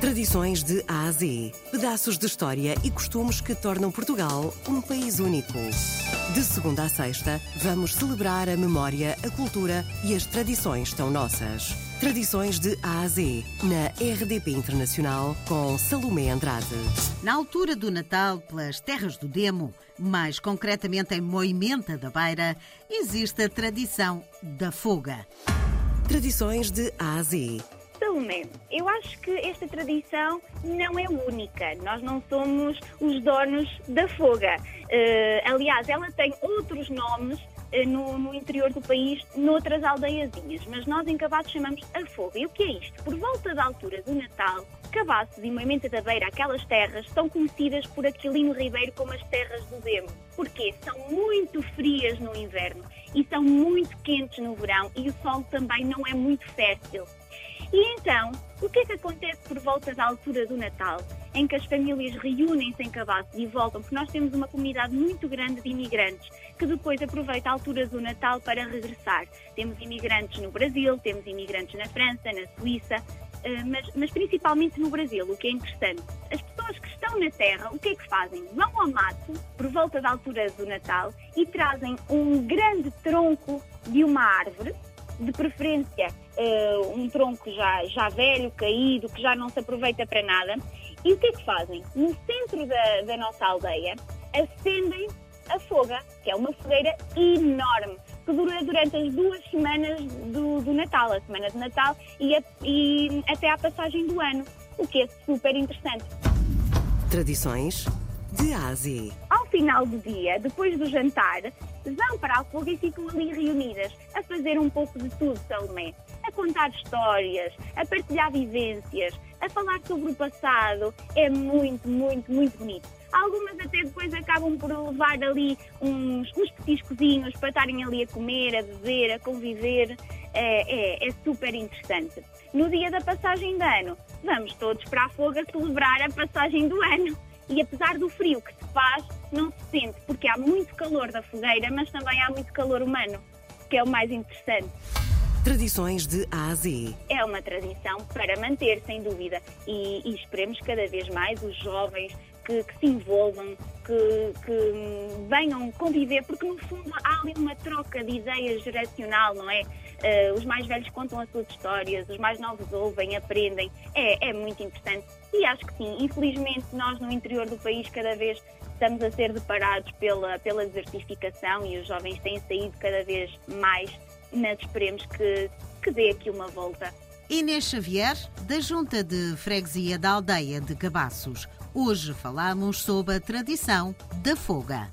Tradições de A a Z. Pedaços de história e costumes que tornam Portugal um país único. De segunda a sexta, vamos celebrar a memória, a cultura e as tradições tão nossas. Tradições de A a Z, na RDP Internacional, com Salomé Andrade. Na altura do Natal, pelas terras do Demo, mais concretamente em Moimenta da Beira, existe a tradição da foga. Tradições de A a Z. Eu acho que esta tradição não é única. Nós não somos os donos da foga. Uh, aliás, ela tem outros nomes uh, no, no, interior do país, noutras aldeiazinhas, mas nós em Cabaços chamamos a foga. E o que é isto? Por volta da altura do Natal, Cabaços e Moimenta da Beira, aquelas terras, são conhecidas por Aquilino Ribeiro como as terras do Demo. Porquê? São muito frias no inverno e são muito quentes no verão e o solo também não é muito fértil. E então, o que é que acontece por volta da altura do Natal, em que as famílias reúnem-se em Cabaço e voltam, porque nós temos uma comunidade muito grande de imigrantes que depois aproveita a altura do Natal para regressar. Temos imigrantes no Brasil, temos imigrantes na França, na Suíça, eh, mas, mas, principalmente no Brasil, o que é interessante. As pessoas que estão na terra, o que é que fazem? Vão ao mato, por volta da altura do Natal, e trazem um grande tronco de uma árvore, de preferência uh, um tronco já, já velho, caído, que já não se aproveita para nada. E o que é que fazem? No centro da, da nossa aldeia, acendem a foga, que é uma fogueira enorme, que dura durante as duas semanas do, do Natal, a semana de Natal e, a, e até à passagem do ano, o que é super interessante. Tradições de Ásia. Final do dia, depois do jantar, vão para a foga e ficam ali reunidas a fazer um pouco de tudo, Salomé. A contar histórias, a partilhar vivências, a falar sobre o passado. É muito, muito, muito bonito. Algumas até depois acabam por levar ali uns, uns petiscozinhos para estarem ali a comer, a beber, a conviver. É, é, é, super interessante. No dia da passagem de ano, vamos todos para a foga celebrar a passagem do ano. E apesar do frio que se faz, não se sente, porque há muito calor da fogueira, mas também há muito calor humano, que é o mais interessante. Tradições de A a Z. É uma tradição para manter, sem dúvida, e, e esperemos cada vez mais os jovens que, que se envolvam, que, que, venham conviver, porque no fundo há ali uma troca de ideias geracional, não é? Uh, os mais velhos contam as suas histórias, os mais novos ouvem, aprendem. É, é muito interessante. E acho que sim, infelizmente nós no interior do país cada vez estamos a ser deparados pela, pela desertificação e os jovens têm saído cada vez mais, mas esperemos que, que dê aqui uma volta. Inês Xavier, da Junta de Freguesia da Aldeia de Cabaços. Hoje falamos sobre a tradição da foga.